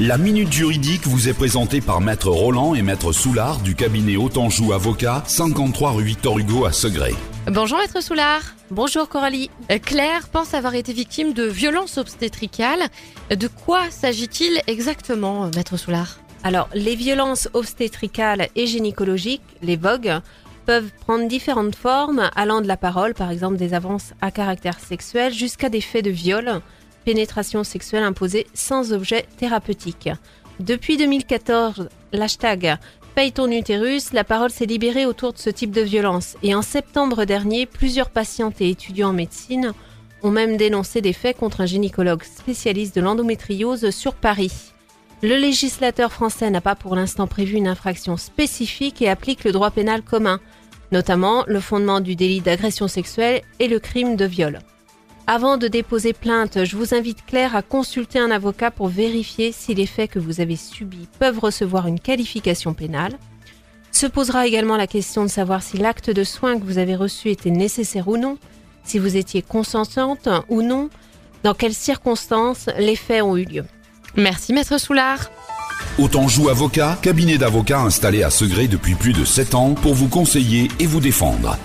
La minute juridique vous est présentée par Maître Roland et Maître Soulard du cabinet Autanjou Avocat, 53 rue Victor Hugo à Segré. Bonjour Maître Soulard. Bonjour Coralie. Euh, Claire pense avoir été victime de violences obstétricales. De quoi s'agit-il exactement, euh, Maître Soulard? Alors, les violences obstétricales et gynécologiques, les VOG, peuvent prendre différentes formes, allant de la parole, par exemple des avances à caractère sexuel, jusqu'à des faits de viol, pénétration sexuelle imposée sans objet thérapeutique. Depuis 2014, l'hashtag Paye ton utérus, la parole s'est libérée autour de ce type de violence. Et en septembre dernier, plusieurs patientes et étudiants en médecine ont même dénoncé des faits contre un gynécologue spécialiste de l'endométriose sur Paris. Le législateur français n'a pas pour l'instant prévu une infraction spécifique et applique le droit pénal commun, notamment le fondement du délit d'agression sexuelle et le crime de viol. Avant de déposer plainte, je vous invite Claire à consulter un avocat pour vérifier si les faits que vous avez subis peuvent recevoir une qualification pénale. Se posera également la question de savoir si l'acte de soin que vous avez reçu était nécessaire ou non, si vous étiez consentante ou non, dans quelles circonstances les faits ont eu lieu. Merci Maître Soulard. Autanjou Avocat, cabinet d'avocats installé à Segré depuis plus de 7 ans pour vous conseiller et vous défendre.